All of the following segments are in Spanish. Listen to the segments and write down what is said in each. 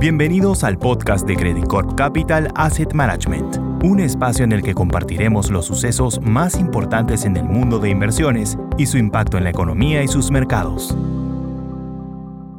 Bienvenidos al podcast de Credit Corp Capital Asset Management, un espacio en el que compartiremos los sucesos más importantes en el mundo de inversiones y su impacto en la economía y sus mercados.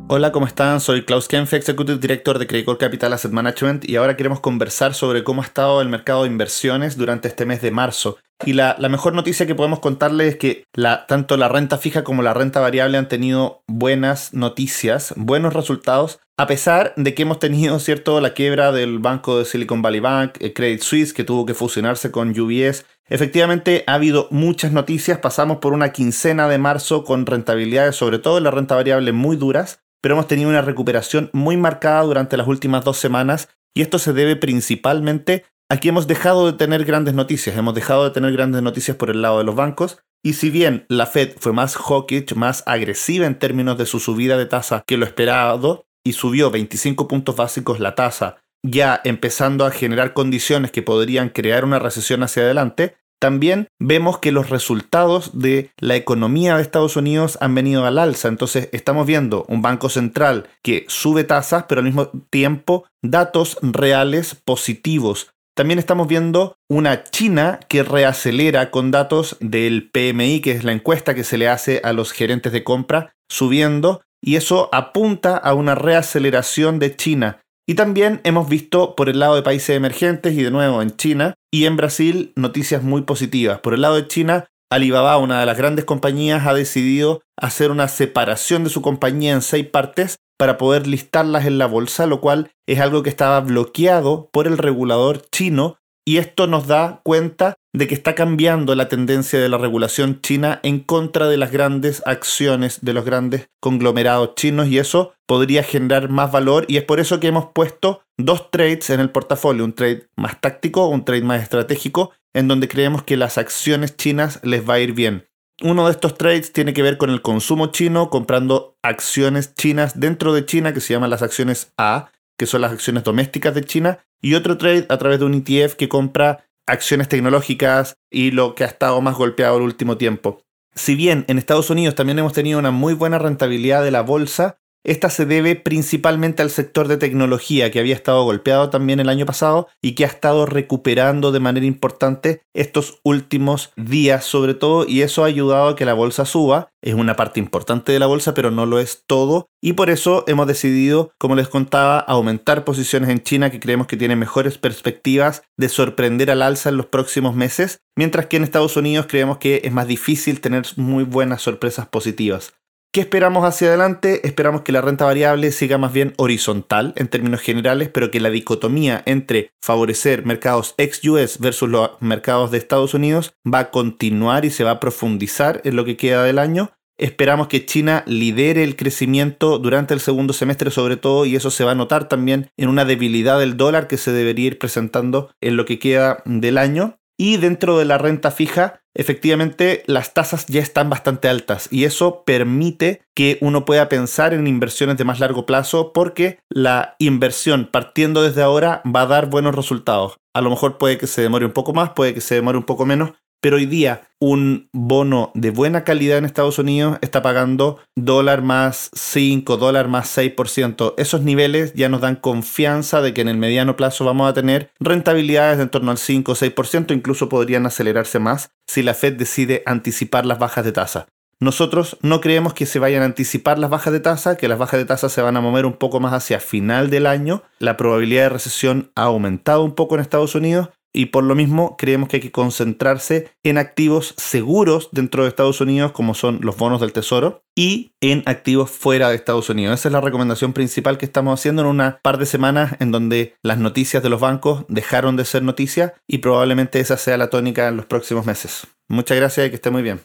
Hola, ¿cómo están? Soy Klaus Kempf, Executive Director de Credit Corp Capital Asset Management y ahora queremos conversar sobre cómo ha estado el mercado de inversiones durante este mes de marzo. Y la, mejor noticia que podemos contarles es que la, tanto la renta fija como la renta variable han tenido buenas noticias, buenos resultados, a pesar de que hemos tenido, ¿cierto?, la quiebra del banco de Silicon Valley Bank, eh, Credit Suisse, que tuvo que fusionarse con UBS. Efectivamente, ha habido muchas noticias. Pasamos por una quincena de marzo con rentabilidades, sobre todo en la renta variable, muy duras, pero hemos tenido una recuperación muy marcada durante las últimas dos semanas y esto se debe principalmente a que hemos dejado de tener grandes noticias. Hemos dejado de tener grandes noticias por el lado de los bancos y si bien la Fed fue más hawkish, más agresiva en términos de su subida de tasa que lo esperado, y subió 25 puntos básicos la tasa, ya empezando a generar condiciones que podrían crear una recesión hacia adelante, también vemos que los resultados de la economía de Estados Unidos han venido al alza. Entonces estamos viendo un banco central que sube tasas, pero al mismo tiempo datos reales positivos. También estamos viendo una China que reacelera con datos del PMI, que es la encuesta que se le hace a los gerentes de compra, subiendo y eso apunta a una reaceleración de China. Y también hemos visto por el lado de países emergentes y de nuevo en China y en Brasil noticias muy positivas. Por el lado de China, Alibaba, una de las grandes compañías, ha decidido hacer una separación de su compañía en seis partes para poder listarlas en la bolsa, lo cual es algo que estaba bloqueado por el regulador chino y esto nos da cuenta de que está cambiando la tendencia de la regulación china en contra de las grandes acciones de los grandes conglomerados chinos y eso podría generar más valor y es por eso que hemos puesto dos trades en el portafolio, un trade más táctico, un trade más estratégico, en donde creemos que las acciones chinas les va a ir bien. Uno de estos trades tiene que ver con el consumo chino, comprando acciones chinas dentro de China que se llaman las acciones A, que son las acciones domésticas de China, y otro trade a través de un ETF que compra acciones tecnológicas y lo que ha estado más golpeado el último tiempo. Si bien en Estados Unidos también hemos tenido una muy buena rentabilidad de la bolsa, esta se debe principalmente al sector de tecnología que había estado golpeado también el año pasado y que ha estado recuperando de manera importante estos últimos días sobre todo y eso ha ayudado a que la bolsa suba. Es una parte importante de la bolsa pero no lo es todo y por eso hemos decidido, como les contaba, aumentar posiciones en China que creemos que tiene mejores perspectivas de sorprender al alza en los próximos meses, mientras que en Estados Unidos creemos que es más difícil tener muy buenas sorpresas positivas. ¿Qué esperamos hacia adelante? Esperamos que la renta variable siga más bien horizontal en términos generales, pero que la dicotomía entre favorecer mercados ex-US versus los mercados de Estados Unidos va a continuar y se va a profundizar en lo que queda del año. Esperamos que China lidere el crecimiento durante el segundo semestre sobre todo y eso se va a notar también en una debilidad del dólar que se debería ir presentando en lo que queda del año. Y dentro de la renta fija, efectivamente las tasas ya están bastante altas y eso permite que uno pueda pensar en inversiones de más largo plazo porque la inversión partiendo desde ahora va a dar buenos resultados. A lo mejor puede que se demore un poco más, puede que se demore un poco menos, pero hoy día un bono de buena calidad en Estados Unidos está pagando dólar más 5, dólar más 6%. Esos niveles ya nos dan confianza de que en el mediano plazo vamos a tener rentabilidades de en torno al 5 o 6%, incluso podrían acelerarse más si la Fed decide anticipar las bajas de tasa. Nosotros no creemos que se vayan a anticipar las bajas de tasa, que las bajas de tasa se van a mover un poco más hacia final del año. La probabilidad de recesión ha aumentado un poco en Estados Unidos y por lo mismo creemos que hay que concentrarse en activos seguros dentro de Estados Unidos como son los bonos del tesoro y en activos fuera de Estados Unidos. Esa es la recomendación principal que estamos haciendo en una par de semanas en donde las noticias de los bancos dejaron de ser noticias y probablemente esa sea la tónica en los próximos meses. Muchas gracias y que esté muy bien.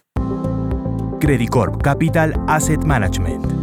Credit Corp Capital Asset Management